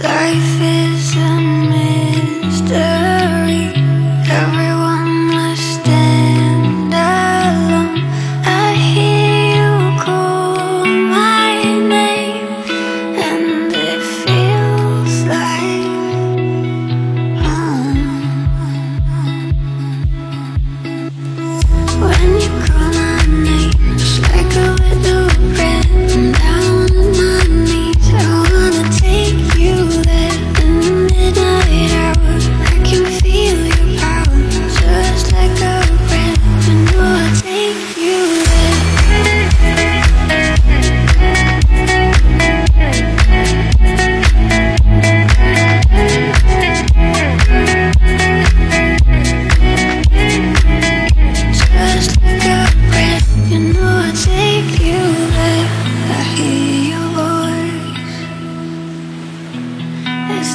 Life is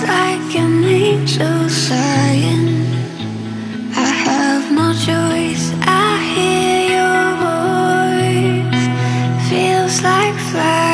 like an angel sighing. I have no choice. I hear your voice. Feels like flying.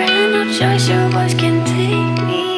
friend no choice, your voice can take me